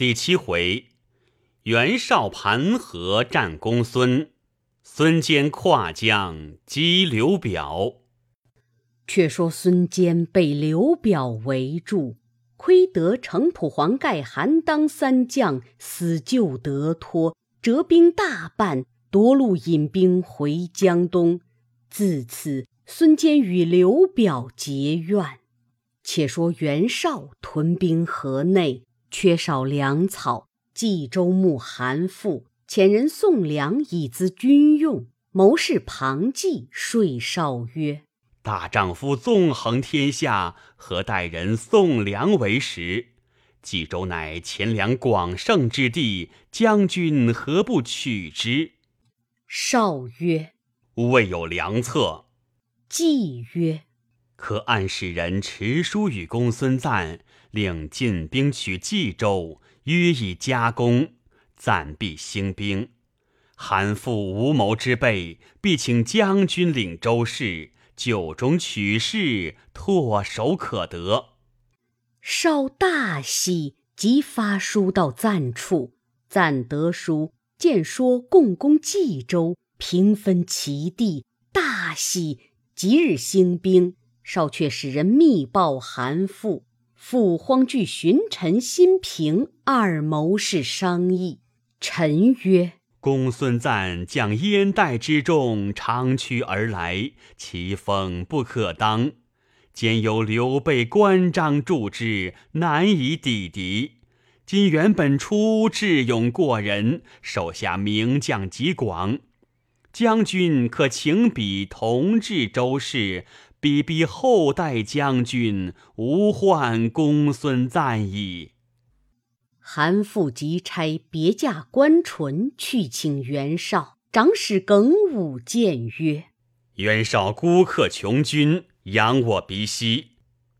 第七回，袁绍盘河战公孙，孙坚跨江击刘表。却说孙坚被刘表围住，亏得程普、黄盖、韩当三将死救得脱，折兵大半，夺路引兵回江东。自此，孙坚与刘表结怨。且说袁绍屯兵河内。缺少粮草，冀州牧韩馥遣人送粮以资军用。谋士庞纪说绍曰：“大丈夫纵横天下，何待人送粮为食？冀州乃钱粮广盛之地，将军何不取之？”绍曰：“未有良策。”纪曰：“可暗使人持书与公孙瓒。”令进兵取冀州，约以加攻，暂必兴兵。韩馥无谋之辈，必请将军领州事，就中取势，唾手可得。绍大喜，即发书到赞处。赞得书，见说共攻冀州，平分其地，大喜，即日兴兵。少却使人密报韩馥。父慌惧寻臣心平二谋士商议，臣曰：“公孙瓒将燕代之众长驱而来，其风不可当。兼有刘备、关张助之，难以抵敌。今原本初智勇过人，手下名将极广，将军可请彼同治周氏。”比比后代将军，无患公孙瓒矣。韩馥即差别驾关淳去请袁绍。长史耿武谏曰：“袁绍孤客穷军，仰我鼻息。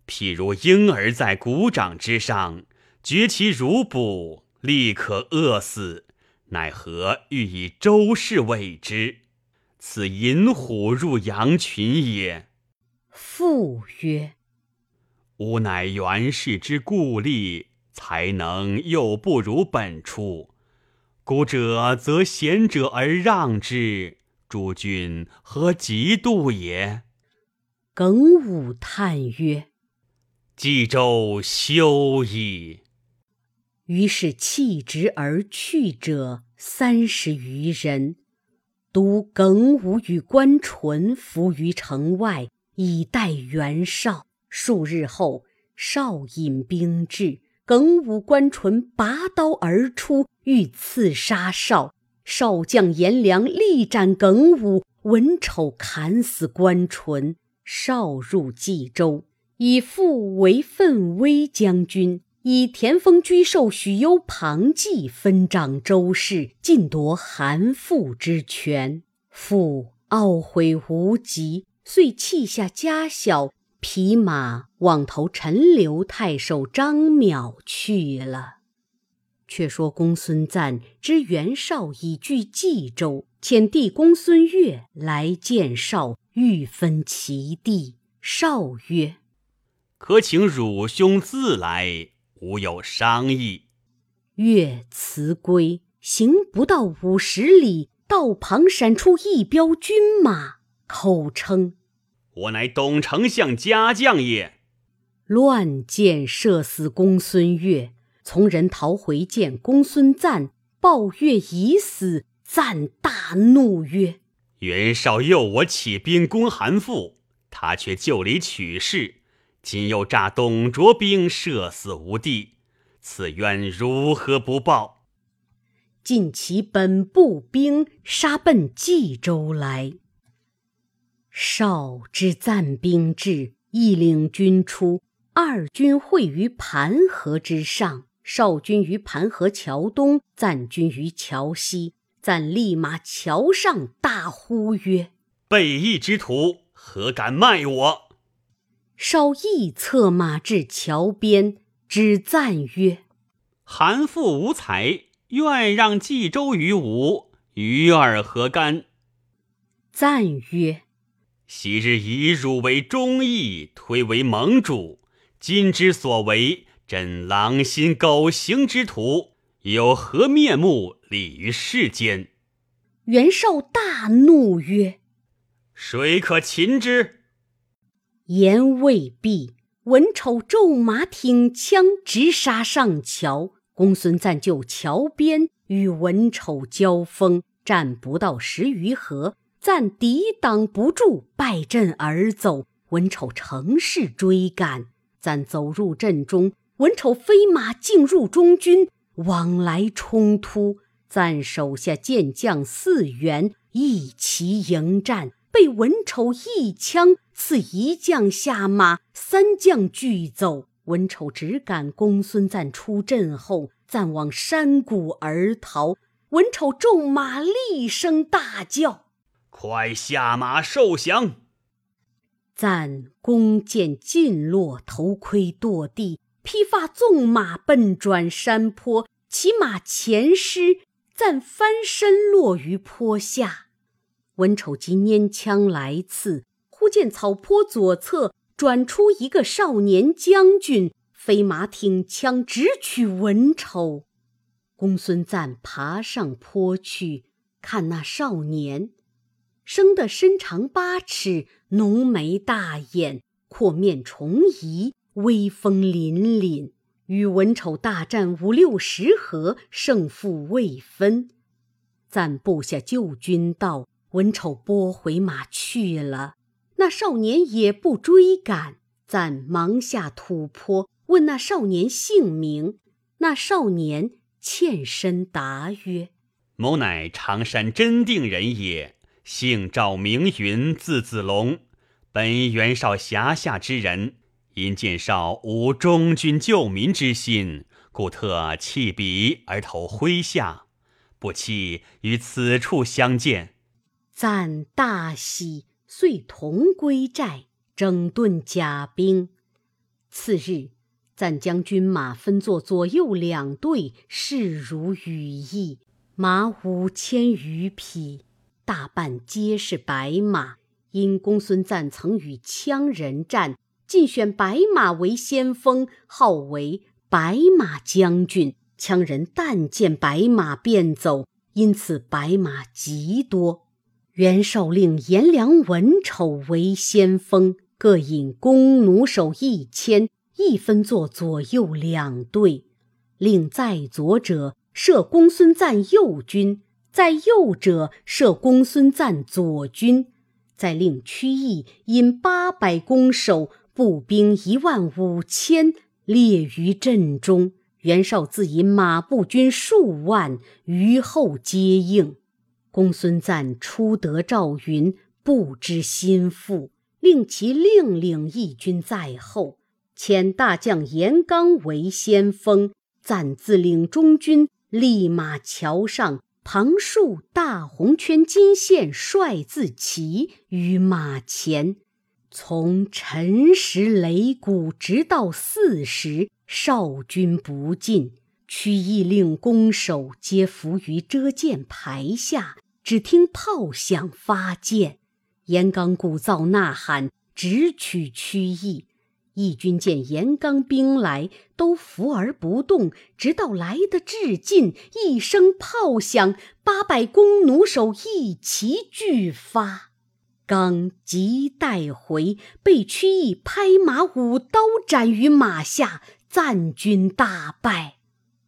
譬如婴儿在鼓掌之上，绝其乳哺，立可饿死。奈何欲以周氏为之？此引虎入羊群也。”父曰：“吾乃袁氏之故吏，才能又不如本初。古者则贤者而让之，诸君何嫉妒也？”耿武叹曰：“冀州休矣。”于是弃职而去者三十余人，独耿武与关淳伏于城外。以待袁绍。数日后，绍引兵至，耿武、关纯拔刀而出，欲刺杀绍。少将颜良力斩耿武，文丑砍死关纯。绍入冀州，以父为奋威将军，以田丰居授许攸、庞纪分掌州事，尽夺韩馥之权。父懊悔无及。遂弃下家小，匹马往投陈留太守张邈去了。却说公孙瓒知袁绍已据冀州，遣弟公孙越来见绍，欲分其地。绍曰：“可请汝兄自来，吾有商议。”越辞归，行不到五十里，道旁闪出一彪军马，口称。我乃董丞相家将也。乱箭射死公孙越，从人逃回见公孙瓒，报越已死。瓒大怒曰：“袁绍诱我起兵攻韩馥，他却就里取势，今又诈董卓兵射死吴地，此冤如何不报？”尽其本部兵杀奔冀州来。绍之赞兵至，亦领军出。二军会于盘河之上，少军于盘河桥东，赞军于桥西。赞立马桥上，大呼曰：“背义之徒，何敢卖我？”绍亦策马至桥边，指赞曰：“韩馥无才，愿让冀州于吾，与尔何干？”赞曰：昔日以汝为忠义，推为盟主，今之所为，真狼心狗行之徒，有何面目立于世间？”袁绍大怒曰：“谁可擒之？”言未毕，文丑骤马挺枪直杀上桥。公孙瓒就桥边与文丑交锋，战不到十余合，瓒抵挡不住，败阵而走。文丑乘势追赶，瓒走入阵中，文丑飞马进入中军，往来冲突。赞手下健将四员一齐迎战，被文丑一枪刺一将下马，三将俱走。文丑只赶公孙瓒出阵后，暂往山谷而逃。文丑骤马，厉声大叫：“快下马受降！”赞弓箭尽落，头盔堕地，披发纵马奔转山坡，骑马前失，赞翻身落于坡下。文丑即拈枪来刺，忽见草坡左侧转出一个少年将军，飞马挺枪直取文丑。公孙瓒爬上坡去，看那少年。生得身长八尺，浓眉大眼，阔面重颐，威风凛凛。与文丑大战五六十合，胜负未分。赞部下救军道，文丑拨回马去了。那少年也不追赶，赞忙下土坡，问那少年姓名。那少年欠身答曰：“某乃常山真定人也。”姓赵名云，字子龙，本袁绍辖下之人。因见绍无忠君救民之心，故特弃笔而投麾下。不期于此处相见，赞大喜，遂同归寨，整顿甲兵。次日，赞将军马分作左右两队，势如羽翼，马五千余匹。大半皆是白马，因公孙瓒曾与羌人战，尽选白马为先锋，号为白马将军。羌人但见白马便走，因此白马极多。袁绍令颜良、文丑为先锋，各引弓弩手一千，一分作左右两队，令在左者射公孙瓒右军。在右者设公孙瓒左军，再令曲义引八百弓手、步兵一万五千列于阵中。袁绍自引马步军数万于后接应。公孙瓒初得赵云，不知心腹，令其另领义军在后，遣大将严纲为先锋，暂自领中军，立马桥上。旁竖大红圈金线，帅字旗于马前，从辰时擂鼓，直到巳时，少军不进。曲义令弓手皆伏于遮箭牌下，只听炮响发箭。严纲鼓噪呐喊，直取曲义。义军见严纲兵来，都伏而不动，直到来得至近，一声炮响，八百弓弩手一齐俱发。刚即带回，被曲义拍马舞刀斩于马下，赞军大败。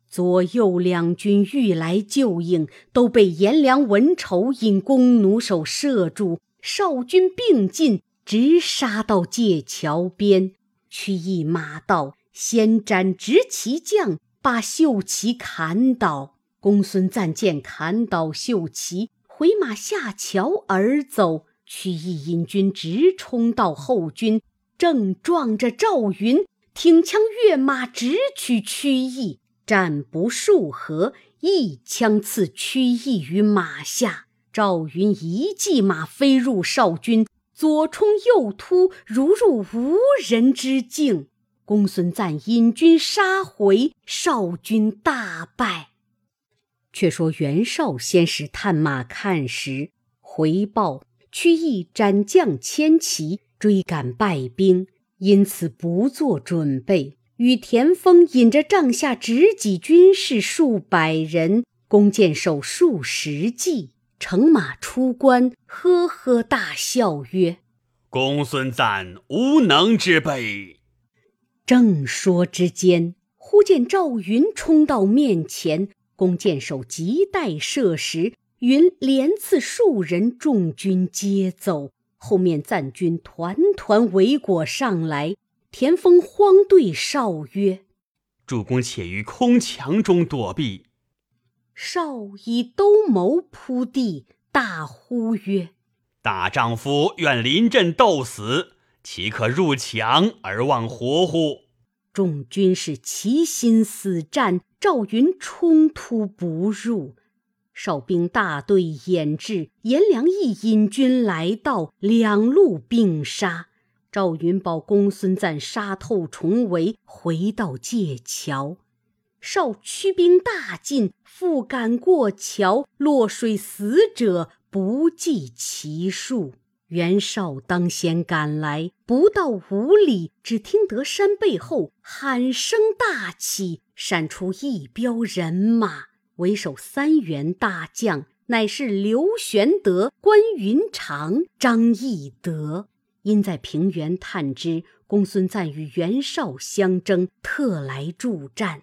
左右两军欲来救应，都被颜良、文丑引弓弩手射住。少军并进，直杀到界桥边。曲义马到，先斩执旗将，把绣旗砍倒。公孙瓒见砍倒绣旗，回马下桥而走。曲义引军直冲到后军，正撞着赵云，挺枪跃马直取曲义。战不数合，一枪刺曲义于马下。赵云一骑马飞入少军。左冲右突，如入无人之境。公孙瓒引军杀回，少军大败。却说袁绍先是探马看时，回报曲义斩将千骑，追赶败兵，因此不做准备，与田丰引着帐下执戟军士数百人，弓箭手数十骑，乘马出关，呵呵大笑曰：“公孙瓒无能之辈。”正说之间，忽见赵云冲到面前，弓箭手急待射时，云连刺数人，众军皆走。后面赞军团团围裹上来，田丰慌对少曰：“主公且于空墙中躲避。”少以兜鍪扑地，大呼曰：“大丈夫愿临阵斗死，岂可入墙而望活乎？”众军士齐心死战，赵云冲突不入。哨兵大队掩至，颜良亦引军来到，两路并杀。赵云保公孙瓒杀透重围，回到界桥。少驱兵大进，复赶过桥，落水死者不计其数。袁绍当先赶来，不到五里，只听得山背后喊声大起，闪出一彪人马。为首三员大将，乃是刘玄德、关云长、张翼德。因在平原探知公孙瓒与袁绍相争，特来助战。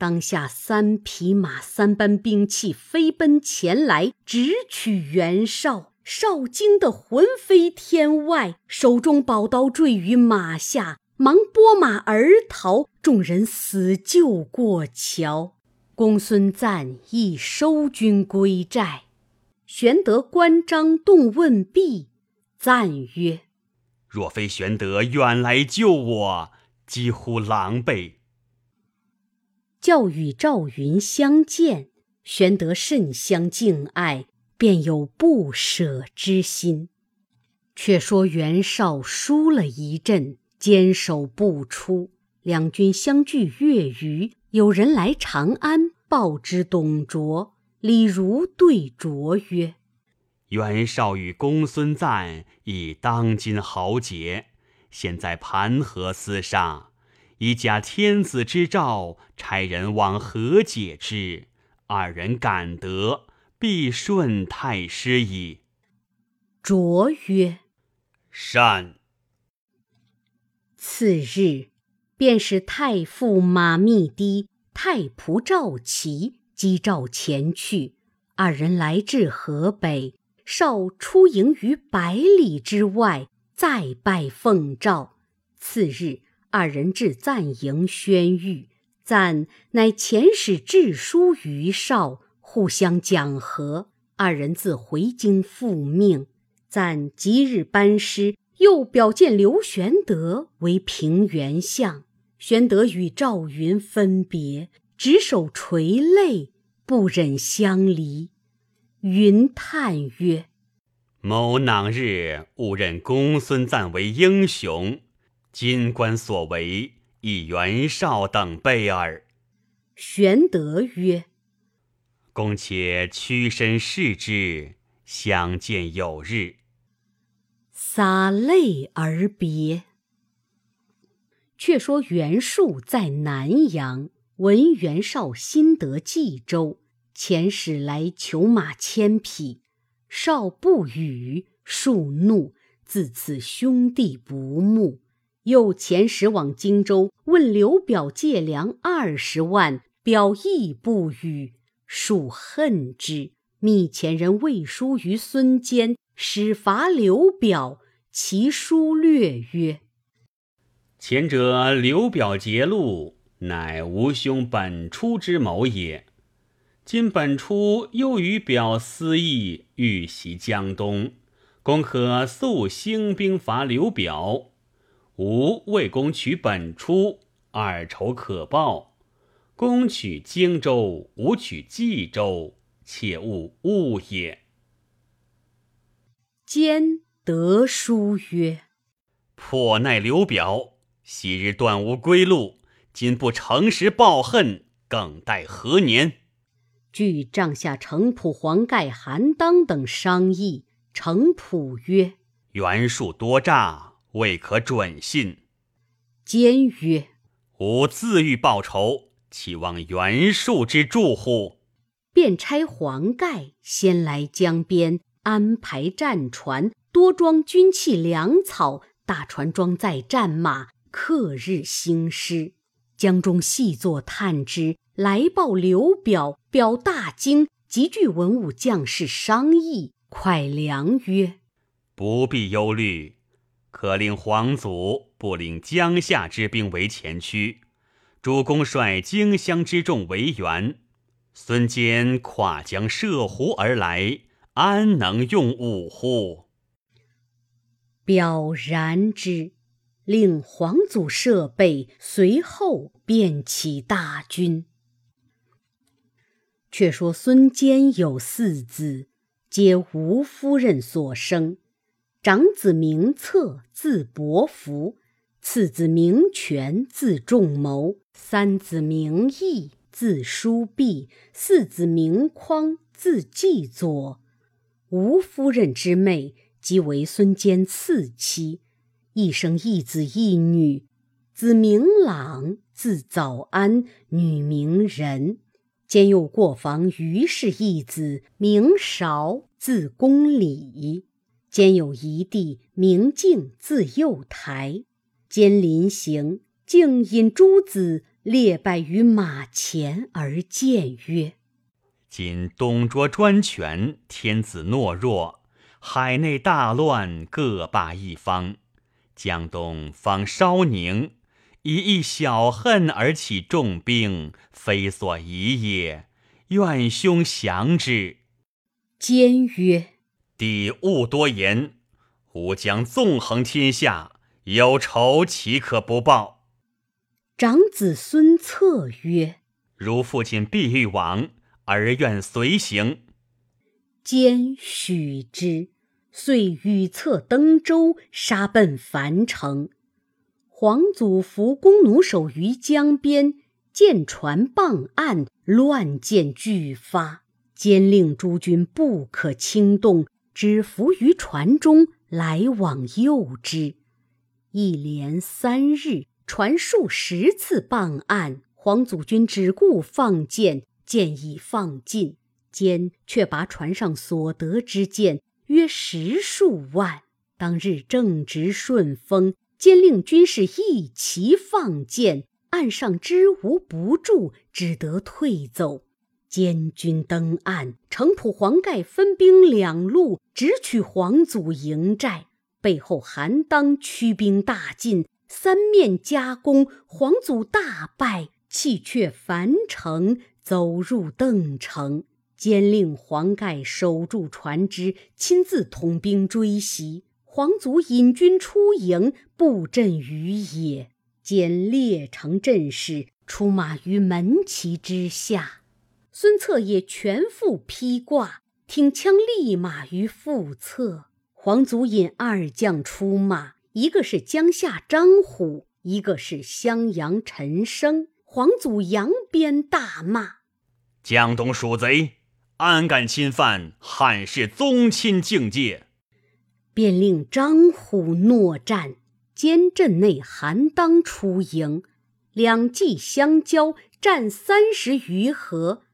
当下三匹马、三班兵器飞奔前来，直取袁绍。绍惊得魂飞天外，手中宝刀坠于马下，忙拨马而逃。众人死救过桥。公孙瓒亦收军归寨，玄德、关张动问毕，赞曰：“若非玄德远来救我，几乎狼狈。”教与赵云相见，玄德甚相敬爱，便有不舍之心。却说袁绍输了一阵，坚守不出，两军相距月余。有人来长安报之董卓，李儒对卓曰：“袁绍与公孙瓒已当今豪杰，现在盘河厮杀，以假天子之诏，差人往和解之。二人感得，必顺太师矣。”卓曰：“善。”次日。便是太傅马密低、太仆赵齐击赵前去。二人来至河北，少出营于百里之外，再拜奉诏。次日，二人至赞营宣谕，赞乃遣使致书于绍，互相讲和。二人自回京复命。赞即日班师，又表见刘玄德为平原相。玄德与赵云分别，执手垂泪，不忍相离。云叹曰：“某囊日误认公孙瓒为英雄，今官所为，以袁绍等辈耳。”玄德曰：“公且屈身视之，相见有日。”洒泪而别。却说袁术在南阳，闻袁绍新得冀州，遣使来求马千匹。绍不与，术怒，自此兄弟不睦。又遣使往荆州，问刘表借粮二十万，表亦不与，数恨之，密遣人魏书于孙坚，使伐刘表。其书略曰。前者刘表劫路，乃吾兄本初之谋也。今本初又与表私议，欲袭江东，公可速兴兵伐刘表。吾为公取本初，二仇可报。公取荆州，吾取冀州，且勿误也。兼得书曰：“破奈刘表。”昔日断无归路，今不诚实报恨，更待何年？据帐下程普、黄盖、韩当等商议，程普曰：“袁术多诈，未可准信。”坚曰：“吾自欲报仇，岂望袁术之助乎？”便差黄盖先来江边安排战船，多装军器粮草，大船装载战马，克日兴师。江中细作探知，来报刘表，表大惊，急聚文武将士商议。快良曰：“不必忧虑，可令皇祖不领江夏之兵为前驱，主公率荆襄之众为援。”孙坚跨江涉湖而来，安能用武乎？表然之，令皇祖设备，随后便起大军。却说孙坚有四子，皆吴夫人所生。长子名策，字伯符；次子名权，字仲谋；三子名义。字叔弼，四子名匡，字季佐。吴夫人之妹，即为孙坚次妻，一生一子一女。子名朗，字早安，女名仁。兼又过房于氏一子，名韶，字公礼。兼有一地明镜自幼台。兼临行，竟引诸子。列拜于马前而谏曰：“今董卓专权，天子懦弱，海内大乱，各霸一方。江东方稍宁，以一小恨而起重兵，非所宜也。愿兄降之。”坚曰：“弟勿多言，吾将纵横天下，有仇岂可不报？”长子孙策曰：“如父亲必欲往，儿愿随行。”兼许之，遂与策登舟，杀奔樊城。皇祖伏弓弩手于江边，见船傍岸，乱箭俱发。坚令诸军不可轻动，只浮于船中，来往诱之。一连三日。船数十次傍岸，黄祖军只顾放箭，箭已放尽，坚却拔船上所得之箭约十数万。当日正值顺风，坚令军士一齐放箭，岸上知无不住，只得退走。坚军登岸，程普、黄盖分兵两路，直取黄祖营寨，背后韩当驱兵大进。三面夹攻，黄祖大败，弃却樊城，走入邓城。兼令黄盖守住船只，亲自统兵追袭。黄祖引军出营，布阵于野。兼列成阵势，出马于门旗之下。孙策也全副披挂，挺枪立马于腹侧。黄祖引二将出马。一个是江夏张虎，一个是襄阳陈升。黄祖扬鞭大骂：“江东鼠贼，安敢侵犯汉室宗亲境界！”便令张虎诺战。监阵内韩当出营，两骑相交，战三十余合。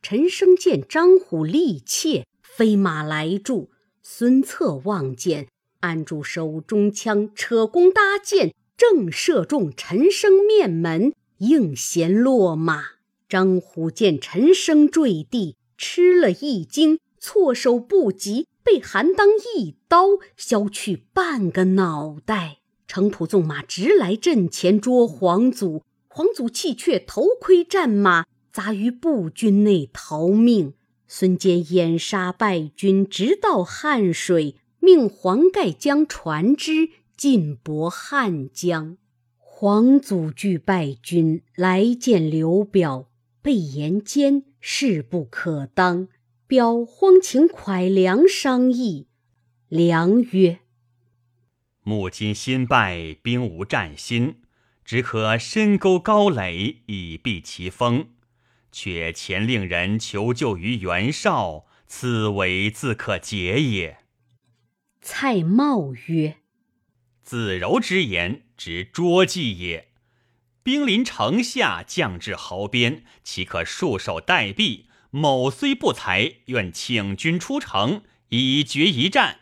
陈升见张虎力怯，飞马来助。孙策望见。按住手中枪，扯弓搭箭，正射中陈升面门，应弦落马。张虎见陈升坠地，吃了一惊，措手不及，被韩当一刀削去半个脑袋。程普纵马直来阵前捉黄祖，黄祖弃却头盔战马，杂于步军内逃命。孙坚掩杀败军，直到汉水。命黄盖将船只进泊汉江，黄祖惧败军来见刘表，被言坚势不可当，表慌请蒯良商议。良曰：“母今新败，兵无战心，只可深沟高垒以避其锋。却前令人求救于袁绍，此为自可解也。”蔡瑁曰：“子柔之言，直拙计也。兵临城下，将至壕边，岂可束手待毙？某虽不才，愿请君出城，以决一战。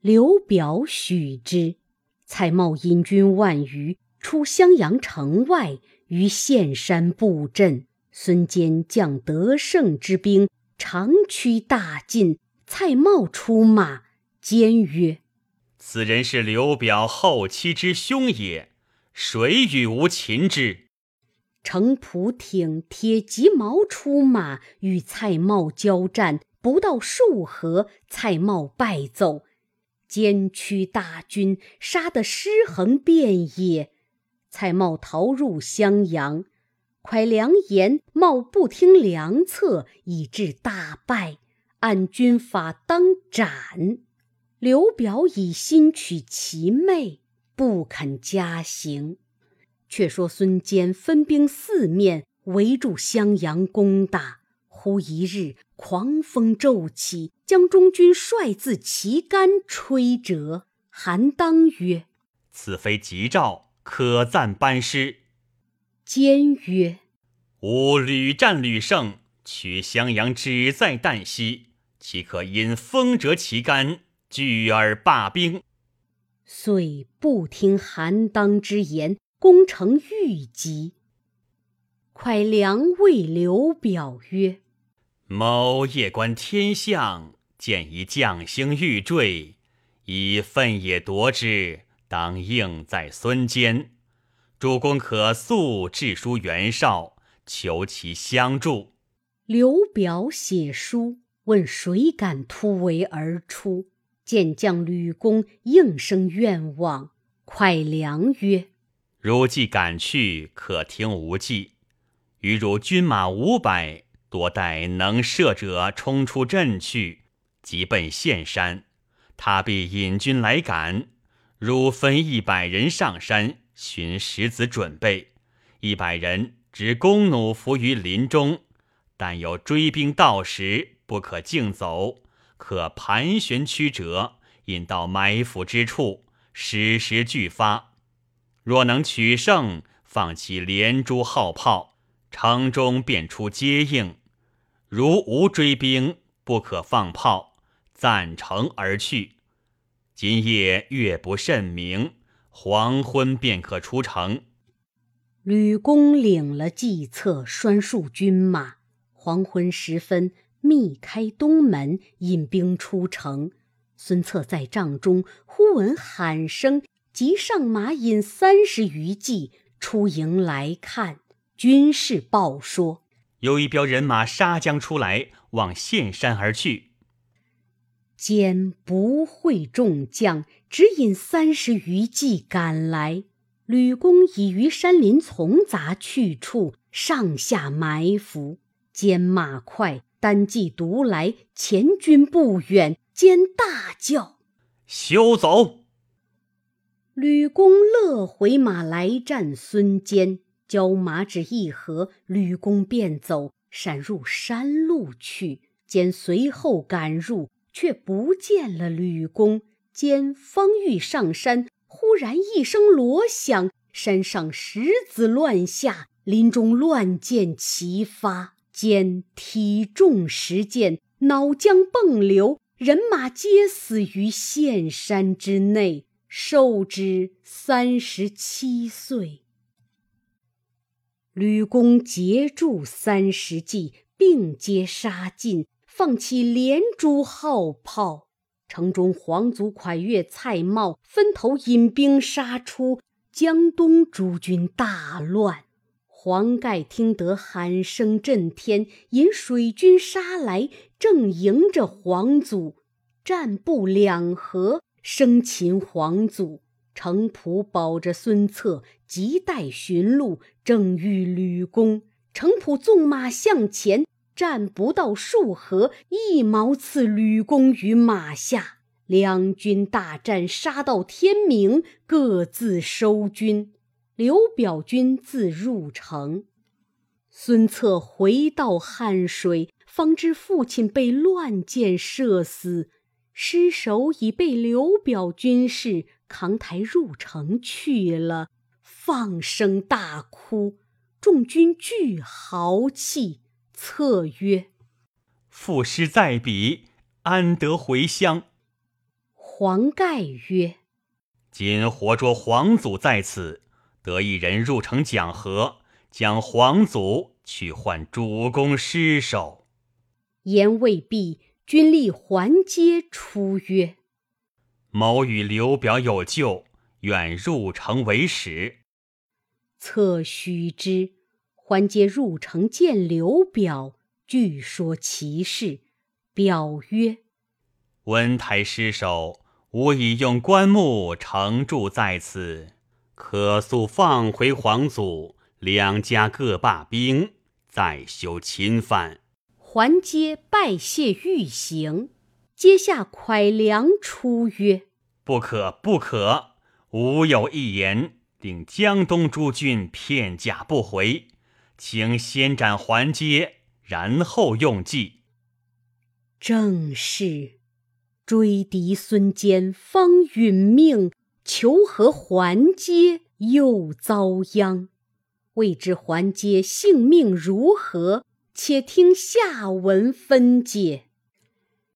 刘表许之。蔡瑁引军万余出襄阳城外，于岘山布阵。孙坚将得胜之兵长驱大进。蔡瑁出马，坚曰：“此人是刘表后期之兄也，谁与吾擒之？”程普挺铁急矛出马，与蔡瑁交战，不到数合，蔡瑁败走。坚驱大军，杀得尸横遍野。蔡瑁逃入襄阳，蒯良言瑁不听良策，以致大败，按军法当斩。刘表以心取其妹，不肯加刑。却说孙坚分兵四面围住襄阳攻打。忽一日，狂风骤起，将中军帅字旗杆吹折。韩当曰：“此非吉兆，可赞班师。”坚曰：“吾屡战屡胜，取襄阳只在旦夕，岂可因风折旗杆，拒而罢兵？”遂不听韩当之言，攻城欲击。蒯良谓刘表曰：某夜观天象，见一将星欲坠，以奋也夺之，当应在孙坚。主公可速致书袁绍，求其相助。刘表写书，问谁敢突围而出。见将吕公应声愿往。快良曰：“如既敢去，可听无计。余如军马五百。”多待能射者冲出阵去，即奔岘山，他必引军来赶。汝分一百人上山寻石子准备，一百人执弓弩伏于林中。但有追兵到时，不可径走，可盘旋曲折，引到埋伏之处，矢石俱发。若能取胜，放起连珠号炮，城中便出接应。如无追兵，不可放炮，暂城而去。今夜月不甚明，黄昏便可出城。吕公领了计策，拴束军马。黄昏时分，密开东门，引兵出城。孙策在帐中，忽闻喊声，即上马，引三十余骑出营来看。军士报说。有一彪人马杀将出来，往岘山而去。坚不会众将，只引三十余骑赶来。吕公已于山林丛杂去处上下埋伏。兼马快，单骑独来，前军不远。兼大叫：“休走！”吕公乐回马来战孙坚。交马只一合，吕公便走，闪入山路去。兼随后赶入，却不见了吕公。坚方欲上山，忽然一声锣响，山上石子乱下，林中乱箭齐发。坚体重十箭，脑浆迸流，人马皆死于陷山之内，寿至三十七岁。吕公截住三十骑，并皆杀尽，放起连珠号炮。城中皇族蒯越、蔡瑁分头引兵杀出，江东诸军大乱。黄盖听得喊声震天，引水军杀来，正迎着皇祖，战不两合，生擒皇祖。程普保着孙策，急待寻路，正遇吕公。程普纵马向前，战不到数合，一矛刺吕公于马下。两军大战，杀到天明，各自收军。刘表军自入城。孙策回到汉水，方知父亲被乱箭射死，尸首已被刘表军士。扛抬入城去了，放声大哭。众军俱豪气，策曰：“赋诗在彼，安得回乡？”黄盖曰：“今活捉皇祖在此，得一人入城讲和，将皇祖去换主公尸首。”言未毕，军吏还阶出曰：“某与刘表有旧，愿入城为使。”策须知，还阶入城见刘表，据说其事。表曰：“温台失守，吾已用棺木承住在此，可速放回皇祖，两家各罢兵，再修侵犯。”还阶拜谢欲行，阶下蒯良出曰：“不可，不可！吾有一言。”令江东诸郡片甲不回，请先斩桓阶，然后用计。正是追敌孙坚方殒命，求和桓阶又遭殃。未知桓阶性命如何？且听下文分解。